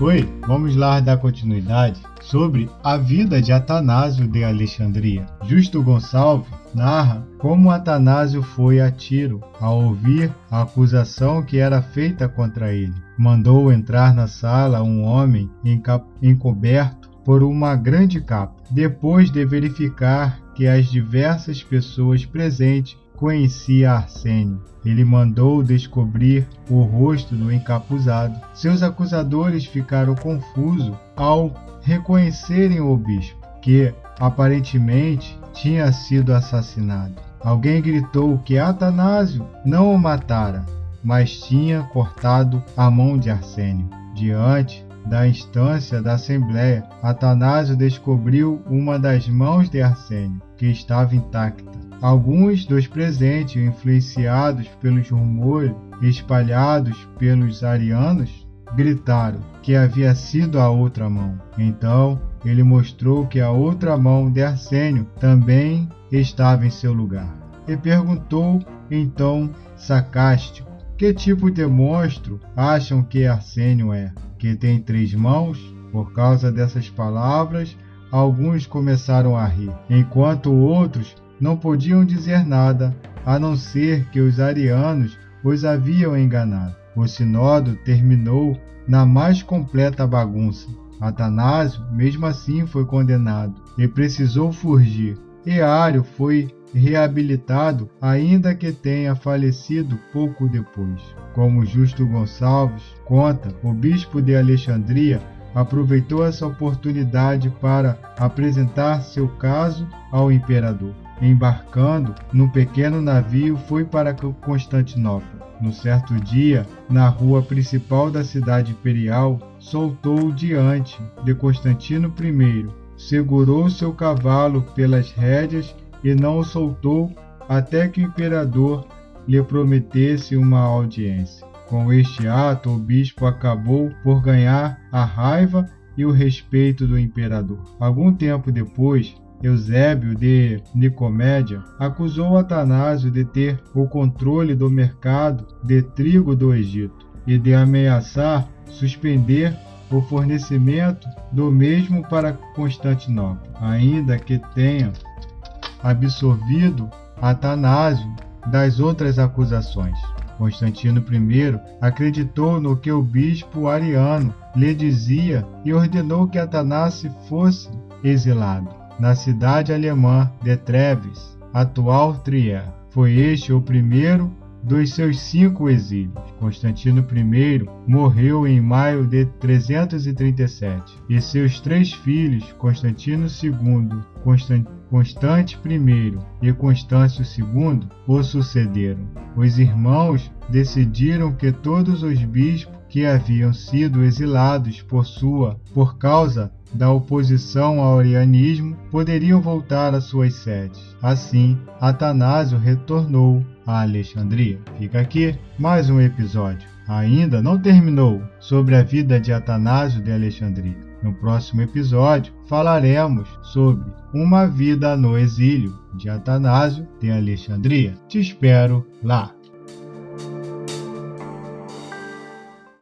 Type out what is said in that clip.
Oi, vamos lá dar continuidade sobre a vida de Atanásio de Alexandria. Justo Gonçalves narra como Atanásio foi a Tiro ao ouvir a acusação que era feita contra ele. Mandou entrar na sala um homem encoberto por uma grande capa, depois de verificar que as diversas pessoas presentes conhecia Arsênio. Ele mandou descobrir o rosto do encapuzado. Seus acusadores ficaram confusos ao reconhecerem o bispo, que aparentemente tinha sido assassinado. Alguém gritou que Atanásio não o matara, mas tinha cortado a mão de Arsênio. Diante da instância da Assembleia, Atanásio descobriu uma das mãos de Arsênio, que estava intacta. Alguns dos presentes, influenciados pelos rumores espalhados pelos arianos, gritaram que havia sido a outra mão. Então ele mostrou que a outra mão de Arsênio também estava em seu lugar. E perguntou então sarcástico: Que tipo de monstro acham que Arsênio é? Que tem três mãos? Por causa dessas palavras, alguns começaram a rir, enquanto outros não podiam dizer nada, a não ser que os arianos os haviam enganado. O sinodo terminou na mais completa bagunça. Atanásio, mesmo assim, foi condenado e precisou fugir. E Ario foi reabilitado, ainda que tenha falecido pouco depois. Como Justo Gonçalves conta, o bispo de Alexandria aproveitou essa oportunidade para apresentar seu caso ao imperador embarcando num pequeno navio, foi para Constantinopla. No certo dia, na rua principal da cidade imperial, soltou diante de Constantino I, segurou seu cavalo pelas rédeas e não o soltou até que o imperador lhe prometesse uma audiência. Com este ato, o bispo acabou por ganhar a raiva e o respeito do imperador. Algum tempo depois, Eusébio de Nicomédia acusou Atanásio de ter o controle do mercado de trigo do Egito e de ameaçar suspender o fornecimento do mesmo para Constantinopla, ainda que tenha absolvido Atanásio das outras acusações. Constantino I acreditou no que o bispo ariano lhe dizia e ordenou que Atanásio fosse exilado na cidade alemã de Treves, atual Trier. Foi este o primeiro dos seus cinco exílios. Constantino I morreu em maio de 337 e seus três filhos, Constantino II, Constante I e Constâncio II, o sucederam. Os irmãos decidiram que todos os bispos que haviam sido exilados por sua por causa da oposição ao arianismo poderiam voltar às suas sedes. Assim, Atanásio retornou a Alexandria. Fica aqui mais um episódio. Ainda não terminou sobre a vida de Atanásio de Alexandria. No próximo episódio falaremos sobre uma vida no exílio de Atanásio de Alexandria. Te espero lá.